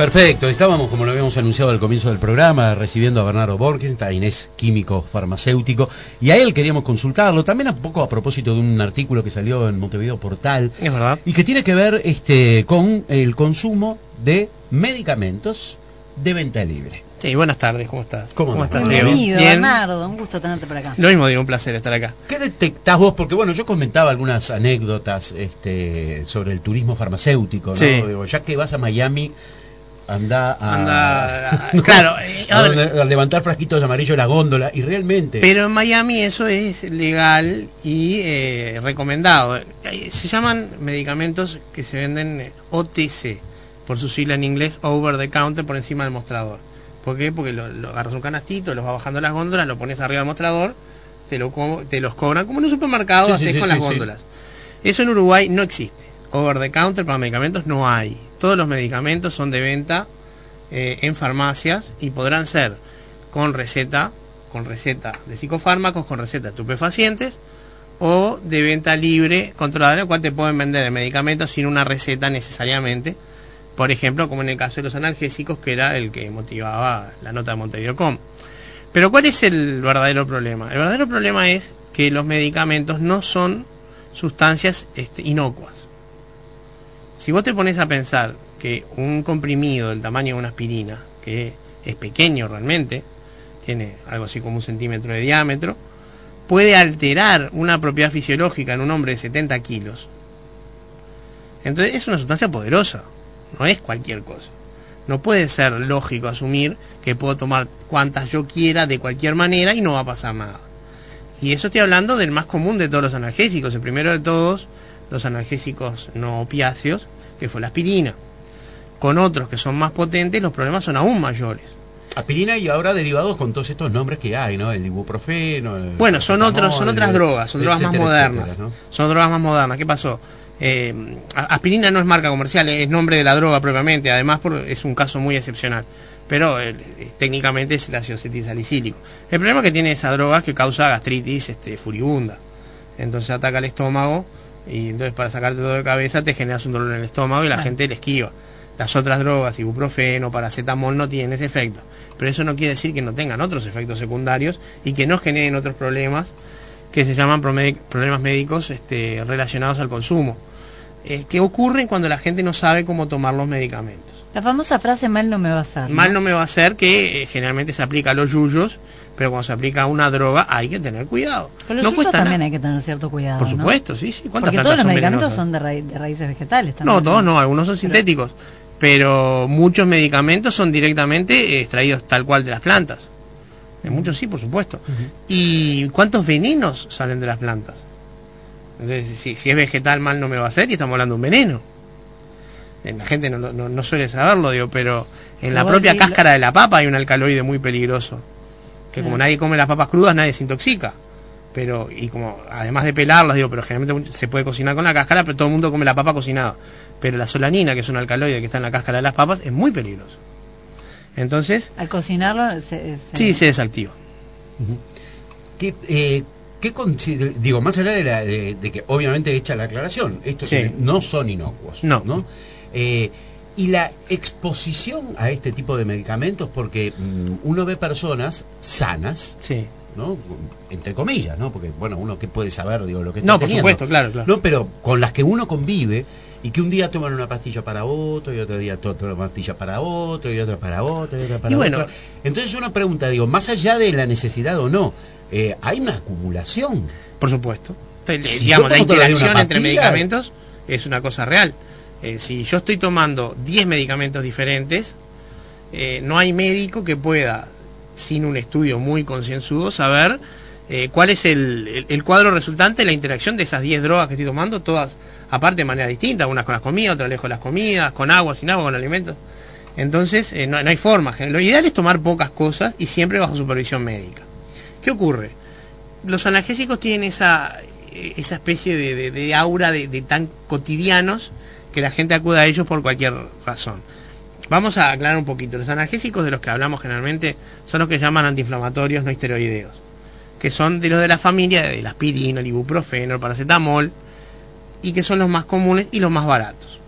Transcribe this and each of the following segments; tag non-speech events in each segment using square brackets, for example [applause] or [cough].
Perfecto, estábamos, como lo habíamos anunciado al comienzo del programa, recibiendo a Bernardo Borgenstein, es químico farmacéutico, y a él queríamos consultarlo, también un poco a propósito de un artículo que salió en Montevideo Portal, Es verdad. y que tiene que ver este, con el consumo de medicamentos de venta libre. Sí, buenas tardes, ¿cómo estás? ¿Cómo andás, estás, Diego? Diego? Bienvenido, Bien. Bernardo, un gusto tenerte por acá. Lo mismo digo, un placer estar acá. ¿Qué detectás vos? Porque bueno, yo comentaba algunas anécdotas este, sobre el turismo farmacéutico, ¿no? Sí. Digo, ya que vas a Miami, anda a, Anda, [laughs] claro, a levantar frasquitos amarillos la góndola, y realmente... pero en Miami eso es legal y eh, recomendado. Eh, Se llaman medicamentos que se venden eh, OTC, por su sigla en inglés, over the counter, por encima del mostrador. ¿Por qué? Porque lo, lo agarras un canastito, los vas bajando las góndolas, lo pones arriba del mostrador, te, lo, te los cobran como en un supermercado, Sí, haces sí, con sí, las góndolas. Eso en Uruguay no existe. Over the counter para medicamentos no hay. Todos los medicamentos son de venta eh, en farmacias y podrán ser con receta, con receta de psicofármacos, con receta de estupefacientes o de venta libre controlada, en cual te pueden vender el medicamento sin una receta necesariamente. Por ejemplo, como en el caso de los analgésicos, que era el que motivaba la nota de Montevideo.com. Pero ¿cuál es el verdadero problema? El verdadero problema es que los medicamentos no son sustancias este, inocuas. Si vos te pones a pensar que un comprimido del tamaño de una aspirina, que es pequeño realmente, tiene algo así como un centímetro de diámetro, puede alterar una propiedad fisiológica en un hombre de 70 kilos. Entonces es una sustancia poderosa, no es cualquier cosa. No puede ser lógico asumir que puedo tomar cuantas yo quiera de cualquier manera y no va a pasar nada. Y eso estoy hablando del más común de todos los analgésicos. El primero de todos, los analgésicos no opiáceos, que fue la aspirina. Con otros que son más potentes, los problemas son aún mayores. Aspirina y ahora derivados con todos estos nombres que hay, ¿no? El ibuprofeno. el Bueno, son otros, son otras drogas, son drogas más modernas. etcétera, ¿no? Son drogas más modernas. ¿Qué pasó? Eh, aspirina no es marca comercial, es nombre de la droga propiamente, además por- es un caso muy excepcional. Pero eh, técnicamente es el ácido acetilsalicílico. El problema que tiene esa droga es que causa gastritis este, furibunda. Entonces ataca el estómago y entonces para sacarte todo de cabeza te generas un dolor en el estómago y la gente le esquiva. Las otras drogas, ibuprofeno, paracetamol, no tienen ese efecto. Pero eso no quiere decir que no tengan otros efectos secundarios y que no generen otros problemas que se llaman problemas médicos este, relacionados al consumo. Eh, que ocurren cuando la gente no sabe cómo tomar los medicamentos. La famosa frase mal no me va a hacer. ¿no? Mal no me va a hacer que eh, generalmente se aplica a los yuyos, pero cuando se aplica una droga hay que tener cuidado. Con los no cuesta también nada. hay que tener cierto cuidado. Por ¿no? supuesto, sí, sí. ¿Cuántas Porque todos los son medicamentos son de, raí- de raíces vegetales también. No, todos no, algunos son sintéticos. Pero muchos medicamentos son directamente extraídos tal cual de las plantas. En muchos sí, por supuesto. ¿Y cuántos venenos salen de las plantas? Entonces, si, si es vegetal, mal no me va a hacer y estamos hablando de un veneno. Eh, La gente no, no, no suele saberlo, digo, pero en Pero la propia decís cáscara de la papa hay un alcaloide muy peligroso. Que como nadie come las papas crudas, nadie se intoxica. Pero, y como, además de pelarlas, digo, pero generalmente se puede cocinar con la cáscara, pero todo el mundo come la papa cocinada. Pero la solanina, que es un alcaloide que está en la cáscara de las papas, es muy peligroso. Entonces, Al cocinarlo, se, se- sí, se desactiva. ¿Qué, eh, qué digo, más allá de, la- de- de que obviamente hecha la aclaración, estos Sí. no son inocuos. No. Eh, y la exposición a este tipo de medicamentos, porque mm, uno ve personas sanas, Sí. ¿no? Entre comillas, ¿no? Porque, bueno, uno que puede saber, digo, lo que está No, por teniendo. supuesto, claro, claro. No, pero con las que uno convive y que un día toman una pastilla para otro y otro día otra pastilla para otro y otra para otro y otra para Y bueno. otro. Entonces uno pregunta, digo, más allá de la necesidad o no, eh, hay una acumulación. Por supuesto. Entonces, Si digamos, la una interacción entre medicamentos es una cosa real. Eh, si yo estoy tomando 10 medicamentos diferentes, eh, no hay médico que pueda, sin un estudio muy concienzudo, saber eh, cuál es el, el- cuadro resultante de la interacción de esas 10 drogas que estoy tomando, todas aparte de manera distinta, unas con las comidas, otras lejos de las comidas, con agua, sin agua, con alimentos. Entonces, no, no hay forma. Lo ideal es tomar pocas cosas y siempre bajo supervisión médica. ¿Qué ocurre? Los analgésicos tienen esa, esa especie de, aura de tan cotidianos que la gente acude a ellos por cualquier razón. Vamos a aclarar un poquito. Los analgésicos de los que hablamos generalmente son los que llaman antiinflamatorios no esteroideos, que son de los de la familia de la aspirina, el ibuprofeno, el paracetamol, y que son los más comunes y los más baratos.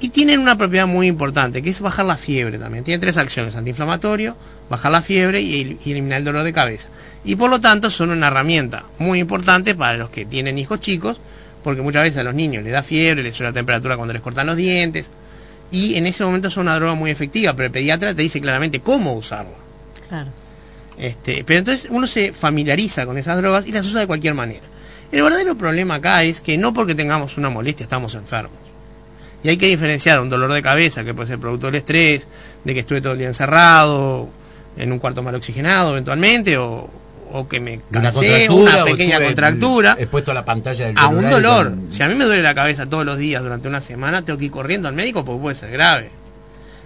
Y tienen una propiedad muy importante, que es bajar la fiebre también. Tiene tres acciones, antiinflamatorio, bajar la fiebre y eliminar el dolor de cabeza. Y por lo tanto son una herramienta muy importante para los que tienen hijos chicos, porque muchas veces a los niños les da fiebre, les sube la temperatura cuando les cortan los dientes, y en ese momento son una droga muy efectiva, pero el pediatra te dice claramente cómo usarla. Claro. Este, pero entonces uno se familiariza con esas drogas y las usa de cualquier manera. El verdadero problema acá es que no porque tengamos una molestia estamos enfermos. Y hay que diferenciar un dolor de cabeza, que puede ser producto del estrés, de que estuve todo el día encerrado, en un cuarto mal oxigenado eventualmente, o, o que me cansé, una, pequeña contractura. Expuesto a la pantalla del A un dolor. Si a mí me duele la cabeza todos los días durante una semana, tengo que ir corriendo al médico porque puede ser grave.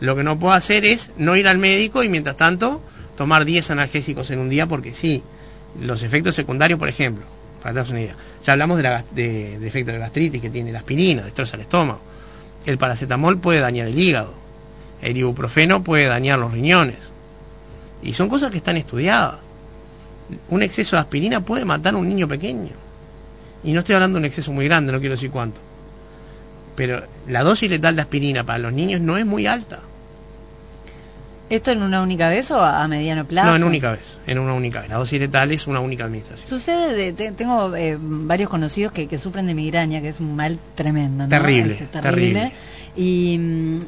Lo que no puedo hacer es no ir al médico y mientras tanto tomar 10 analgésicos en un día porque sí. Los efectos secundarios, por ejemplo, para una idea. Ya hablamos de, la, de, de efectos de gastritis que tiene la aspirina, destroza el estómago. El paracetamol puede dañar el hígado. El ibuprofeno puede dañar los riñones. Y son cosas que están estudiadas. Un exceso de aspirina puede matar a un niño pequeño. Y no estoy hablando de un exceso muy grande, no quiero decir cuánto. Pero la dosis letal de aspirina para los niños no es muy alta. ¿Esto en una única vez o a mediano plazo? No, en única vez, en una única vez. La dosis letal es una única administración. Sucede, de, te, tengo eh, varios conocidos que, que, sufren de migraña, que es un mal tremendo. ¿no? Terrible, este, terrible. Y,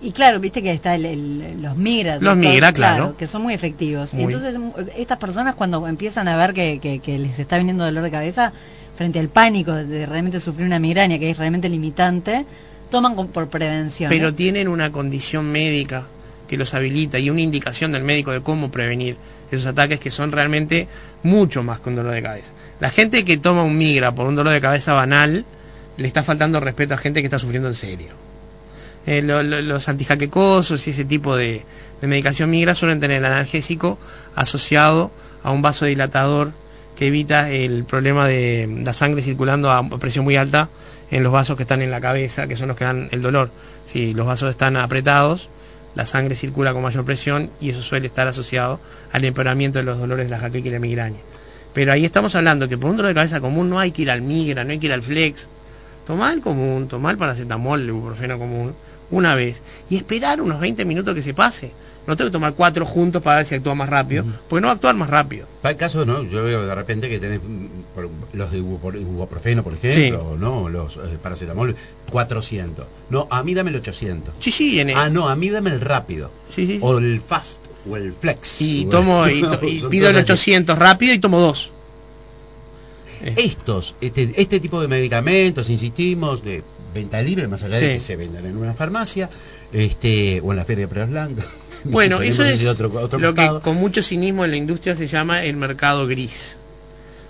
y claro, viste que está el, el, los migra. Los migra, claro, claro. Que son muy efectivos. Muy. Entonces, estas personas cuando empiezan a ver que, que, que, les está viniendo dolor de cabeza, frente al pánico de realmente sufrir una migraña, que es realmente limitante, toman por prevención. Pero ¿eh? tienen una condición médica que los habilita y una indicación del médico de cómo prevenir esos ataques que son realmente mucho más que un dolor de cabeza. La gente que toma un migra por un dolor de cabeza banal le está faltando respeto a gente que está sufriendo en serio. Eh, lo, lo, los antijaquecosos y ese tipo de, medicación migra suelen tener el analgésico asociado a un vasodilatador que evita el problema de la sangre circulando a presión muy alta en los vasos que están en la cabeza, que son los que dan el dolor. Si los vasos están apretados, la sangre circula con mayor presión y eso suele estar asociado al empeoramiento de los dolores de la jaqueca y la migraña. Pero ahí estamos hablando que por un dolor de cabeza común no hay que ir al migra, no hay que ir al flex. Tomar el común, tomar el paracetamol, el ibuprofeno común, una vez y esperar unos 20 minutos que se pase. No tengo que tomar cuatro juntos para ver si actúa más rápido, uh -huh. porque no va a actuar más rápido. Para el caso, ¿no? Yo veo de repente que tenés los de ibuprofeno, por ejemplo, sí. ¿no? Los eh, paracetamol, 400. No, a mí dame el 800. Sí, sí. En el... Ah, no, a mí dame el rápido. Sí, sí. O el fast, o el flex. Y, tomo, y, to [laughs] y pido el 800 así. rápido y tomo dos. Estos, este, este tipo de medicamentos, insistimos, de venta libre, más allá sí. de que se vendan en una farmacia, este, o en la feria de Pruebas Blancas. [laughs] Bueno, eso es otro, otro lo que con mucho cinismo en la industria se llama el mercado gris.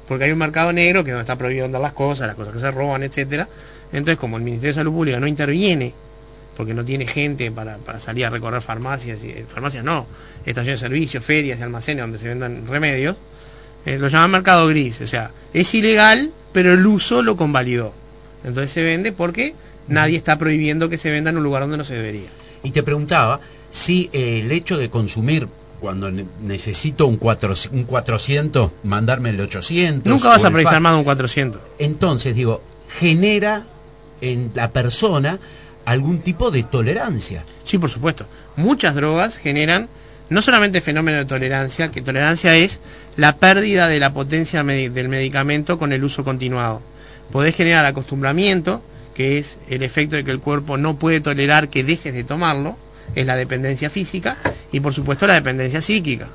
Porque hay un mercado negro que no está prohibido andar las cosas, las cosas que se roban, etcétera. Entonces, como el Ministerio de Salud Pública no interviene, porque no tiene gente para, para salir a recorrer farmacias, y, farmacias no, estaciones de servicio, ferias y almacenes donde se vendan remedios, eh, lo llaman mercado gris. O sea, es ilegal, pero el uso lo convalidó. Entonces se vende porque nadie está prohibiendo que se venda en un lugar donde no se debería. Y te preguntaba si eh, el hecho de consumir cuando ne necesito un, cuatro, un 400, mandarme el 800. Nunca vas a precisar más de un 400. Entonces, digo, genera en la persona algún tipo de tolerancia. Sí, por supuesto. Muchas drogas generan no solamente fenómeno de tolerancia, que tolerancia es la pérdida de la potencia med del medicamento con el uso continuado. Podés generar acostumbramiento, que es el efecto de que el cuerpo no puede tolerar que dejes de tomarlo, es la dependencia física y por supuesto la dependencia psíquica.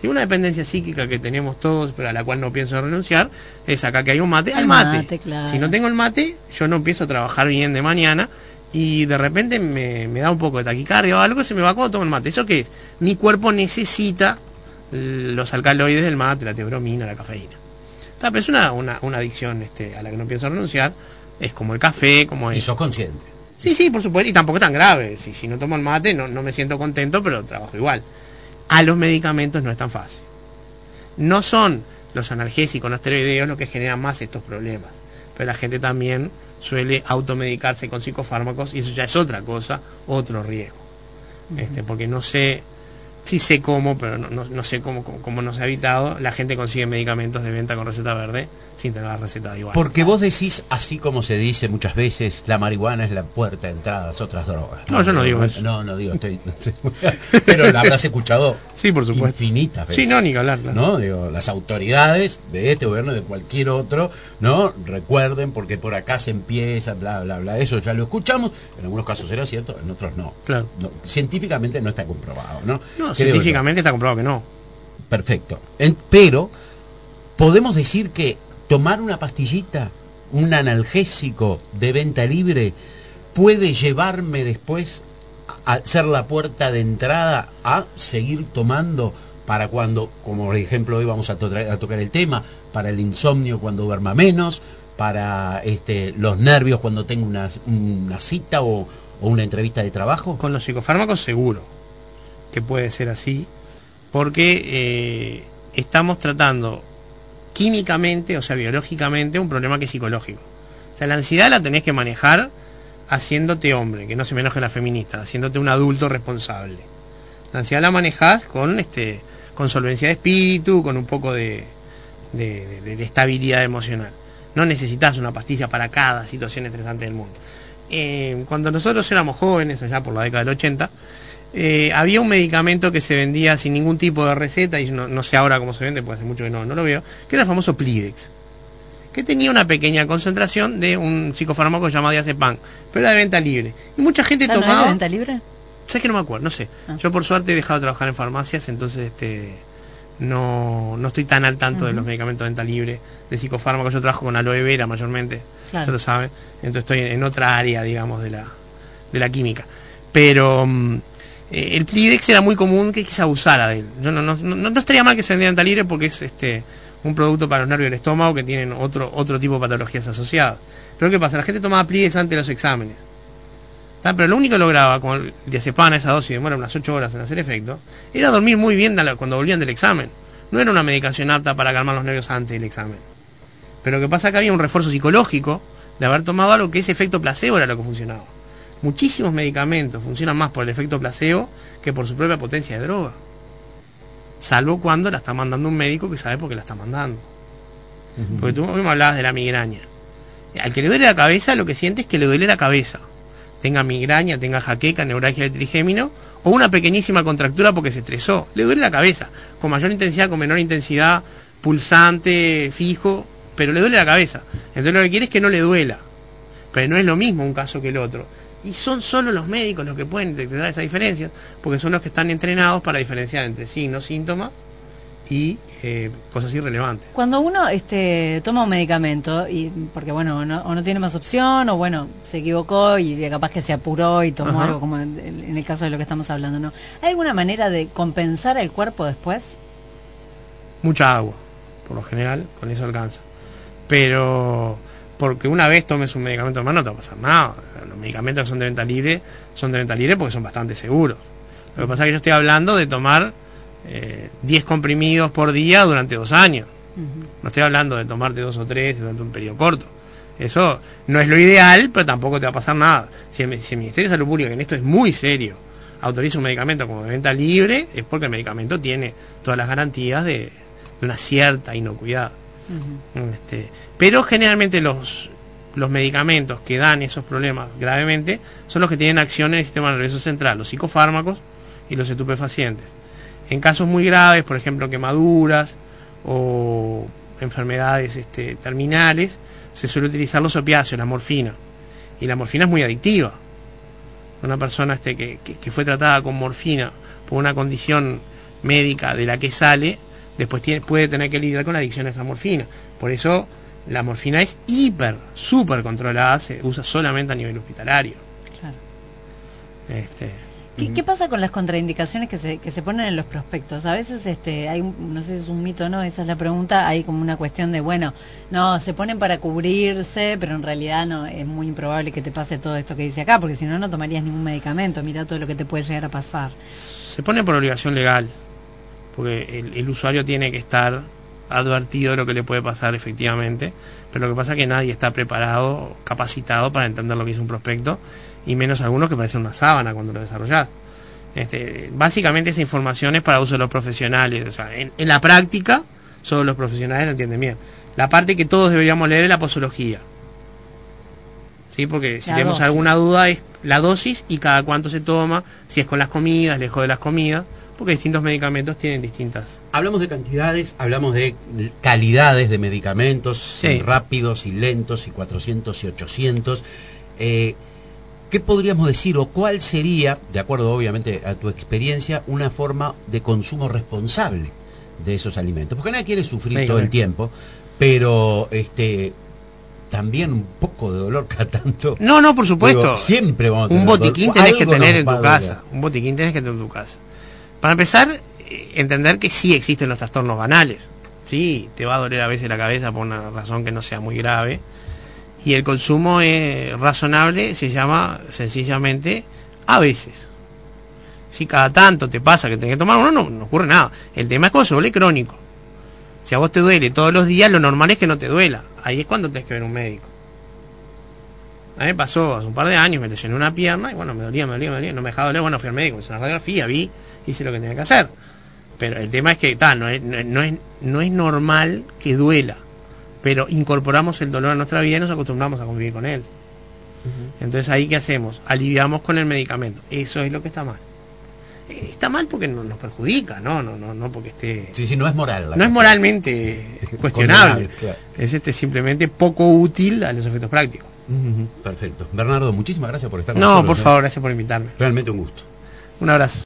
Si una dependencia psíquica que tenemos todos, pero a la cual no pienso renunciar, es acá que hay un mate, al mate. mate claro. Si no tengo el mate, yo no empiezo a trabajar bien de mañana y de repente me, me da un poco de taquicardia o algo, se me va cuando tomo el mate. ¿Eso qué es? Mi cuerpo necesita los alcaloides del mate, la teobromina, la cafeína. Pero es una, una, una adicción este, a la que no pienso renunciar. Es como el café, como es... Y sos consciente. Sí, sí, por supuesto, y tampoco tan grave. Si, si no tomo el mate, no, no me siento contento, pero trabajo igual. A los medicamentos no es tan fácil. No son los analgésicos, los esteroideos lo que generan más estos problemas. Pero la gente también suele automedicarse con psicofármacos y eso ya es otra cosa, otro riesgo. Uh -huh. este, porque no sé sí sé cómo, pero no, no, sé cómo, cómo, no se ha evitado, la gente consigue medicamentos de venta con receta verde sin tener la receta igual. Porque vos decís, así como se dice muchas veces, la marihuana es la puerta de entrada a otras drogas. No, yo no digo eso. No, no digo, estoy, [laughs] pero la habrás escuchado sí, por supuesto. infinitas veces. Sí, no, ni hablar. ¿no? Digo, las autoridades de este gobierno, de cualquier otro, ¿no? Recuerden, porque por acá se empieza, bla, bla, bla, eso ya lo escuchamos, en algunos casos era cierto, en otros no. Claro. científicamente no está comprobado, ¿no? No, científicamente está comprobado que no. Perfecto. pero podemos decir que tomar una pastillita, un analgésico de venta libre, puede llevarme después a ser la puerta de entrada a seguir tomando para cuando, como por ejemplo hoy vamos a, tocar el tema, para el insomnio cuando duerma menos, para este, los nervios cuando tengo una, cita o, o una entrevista de trabajo? Con los psicofármacos seguro que puede ser así, porque eh, estamos tratando químicamente, o sea, biológicamente, un problema que es psicológico. O sea, la ansiedad la tenés que manejar haciéndote hombre, que no se me enoje la feminista, haciéndote un adulto responsable. La ansiedad la manejás con, este, con solvencia de espíritu, con un poco de, de, estabilidad emocional. No necesitas una pastilla para cada situación estresante del mundo. Eh, cuando nosotros éramos jóvenes, allá por la década del 80, eh, había un medicamento que se vendía sin ningún tipo de receta, y no, sé ahora cómo se vende, porque hace mucho que no, no lo veo, que era el famoso Plidex, que tenía una pequeña concentración de un psicofármaco llamado diazepam, pero era de venta libre. Y mucha gente tomaba... No de venta libre? ¿Sabes que no me acuerdo? No sé. Ah. Yo por suerte he dejado de trabajar en farmacias, entonces este no, no estoy tan al tanto de los medicamentos de venta libre, de psicofármacos. Yo trabajo con aloe vera mayormente, se lo sabe. Entonces estoy en otra área, digamos, de la, de la química. Pero... Mm, eh, el Plidex era muy común que se abusara de él. Yo no, estaría mal que se vendiera en libre porque es este un producto para los nervios del estómago que tienen otro, otro tipo de patologías asociadas. Pero ¿qué pasa? La gente tomaba Plidex antes de los exámenes. Pero lo único que lograba con el diazepam, esa dosis demora unas 8 horas en hacer efecto, era dormir muy bien cuando volvían del examen. No era una medicación apta para calmar los nervios antes del examen. Pero lo que pasa es que había un refuerzo psicológico de haber tomado algo que ese efecto placebo era lo que funcionaba muchísimos medicamentos funcionan más por el efecto placebo que por su propia potencia de droga. Salvo cuando la está mandando un médico que sabe por qué la está mandando. Porque tú me hablabas de la migraña. Al que le duele la cabeza, lo que siente es que le duele la cabeza. Tenga migraña, tenga jaqueca, neuralgia de trigémino o una pequeñísima contractura porque se estresó. Le duele la cabeza, con mayor intensidad, con menor intensidad, pulsante, fijo, pero le duele la cabeza. Entonces lo que quiere es que no le duela. Pero no es lo mismo un caso que el otro. Y son solo los médicos los que pueden detectar esa diferencia, porque son los que están entrenados para diferenciar entre signos, síntomas y eh, cosas irrelevantes. Cuando uno este, toma un medicamento, y porque bueno, o no tiene más opción, o bueno, se equivocó y capaz que se apuró y tomó algo como en, el caso de lo que estamos hablando, ¿no? ¿Hay alguna manera de compensar el cuerpo después? Mucha agua, por lo general, con eso alcanza. Pero porque una vez tomes un medicamento más no te va a pasar nada. Los medicamentos que son de venta libre son de venta libre porque son bastante seguros. Lo que pasa es que yo estoy hablando de tomar 10 eh, comprimidos por día durante dos años. No estoy hablando de tomarte dos o tres durante un periodo corto. Eso no es lo ideal, pero tampoco te va a pasar nada. Si el, Ministerio de Salud Pública, que en esto es muy serio, autoriza un medicamento como de venta libre, es porque el medicamento tiene todas las garantías de, una cierta inocuidad. Este, pero generalmente los, los medicamentos que dan esos problemas gravemente son los que tienen acción en el sistema nervioso central, los psicofármacos y los estupefacientes. En casos muy graves, por ejemplo quemaduras o enfermedades este, terminales, se suele utilizar los opiáceos, la morfina. Y la morfina es muy adictiva. Una persona este, que, que fue tratada con morfina por una condición médica de la que sale, después tiene, puede tener que lidiar con la adicción a esa morfina. Por eso la morfina es hiper, súper controlada, se usa solamente a nivel hospitalario. Claro. Este, ¿Qué, pasa con las contraindicaciones que se, que se ponen en los prospectos? A veces este, hay, no sé si es un mito o no, esa es la pregunta, hay como una cuestión de, bueno, no, se ponen para cubrirse, pero en realidad no, es muy improbable que te pase todo esto que dice acá, porque si no, no tomarías ningún medicamento, mira todo lo que te puede llegar a pasar. Se pone por obligación legal, porque el usuario tiene que estar advertido de lo que le puede pasar efectivamente, pero lo que pasa es que nadie está preparado, capacitado para entender lo que es un prospecto, y menos algunos que parecen una sábana cuando lo desarrollas. Este, básicamente esa información es para uso de los profesionales. O sea, en, la práctica, solo los profesionales lo entienden bien. La parte que todos deberíamos leer es la posología. ¿Sí? Porque si tenemos alguna duda es la dosis y cada cuánto se toma, si es con las comidas, lejos de las comidas, porque distintos medicamentos tienen distintas. Hablamos de cantidades, hablamos de calidades de medicamentos, rápidos y lentos, y 400 y 800. Eh, ¿Qué podríamos decir o cuál sería, de acuerdo obviamente a tu experiencia, una forma de consumo responsable de esos alimentos? Porque nadie quiere sufrir todo el tiempo, pero este también un poco de dolor cada tanto. No, no, por supuesto. siempre vamos a tener Un botiquín tenés que tener en tu casa. Un botiquín tenés que tener en tu casa. Para empezar, eh, entender que sí existen los trastornos banales. Sí, te va a doler a veces la cabeza por una razón que no sea muy grave y el consumo es razonable se llama sencillamente a veces. Si cada tanto te pasa que tenés que tomar uno, no, no ocurre nada. El tema es cuando se vuelve crónico. Si a vos te duele todos los días, lo normal es que no te duela. Ahí es cuando tenés que ver un médico. A mí me pasó hace un par de años, me lesioné una pierna y bueno, me dolía, me dolía, me dolía, no me dejaba doler, bueno, fui al médico, hice una radiografía, vi, hice lo que tenía que hacer. Pero el tema es que no, es, no, es, no es normal que duela pero incorporamos el dolor a nuestra vida y nos acostumbramos a convivir con él. Entonces ahí qué hacemos? Aliviamos con el medicamento. Eso es lo que está mal. Está mal porque nos perjudica, no, no, no, no porque esté. Sí, sí, no es moral. no es moralmente [laughs] cuestionable. Es este simplemente poco útil a los efectos prácticos. Perfecto. Bernardo, muchísimas gracias por estar con nosotros. No, por ¿eh? favor, gracias por invitarme. Realmente un gusto. Un abrazo.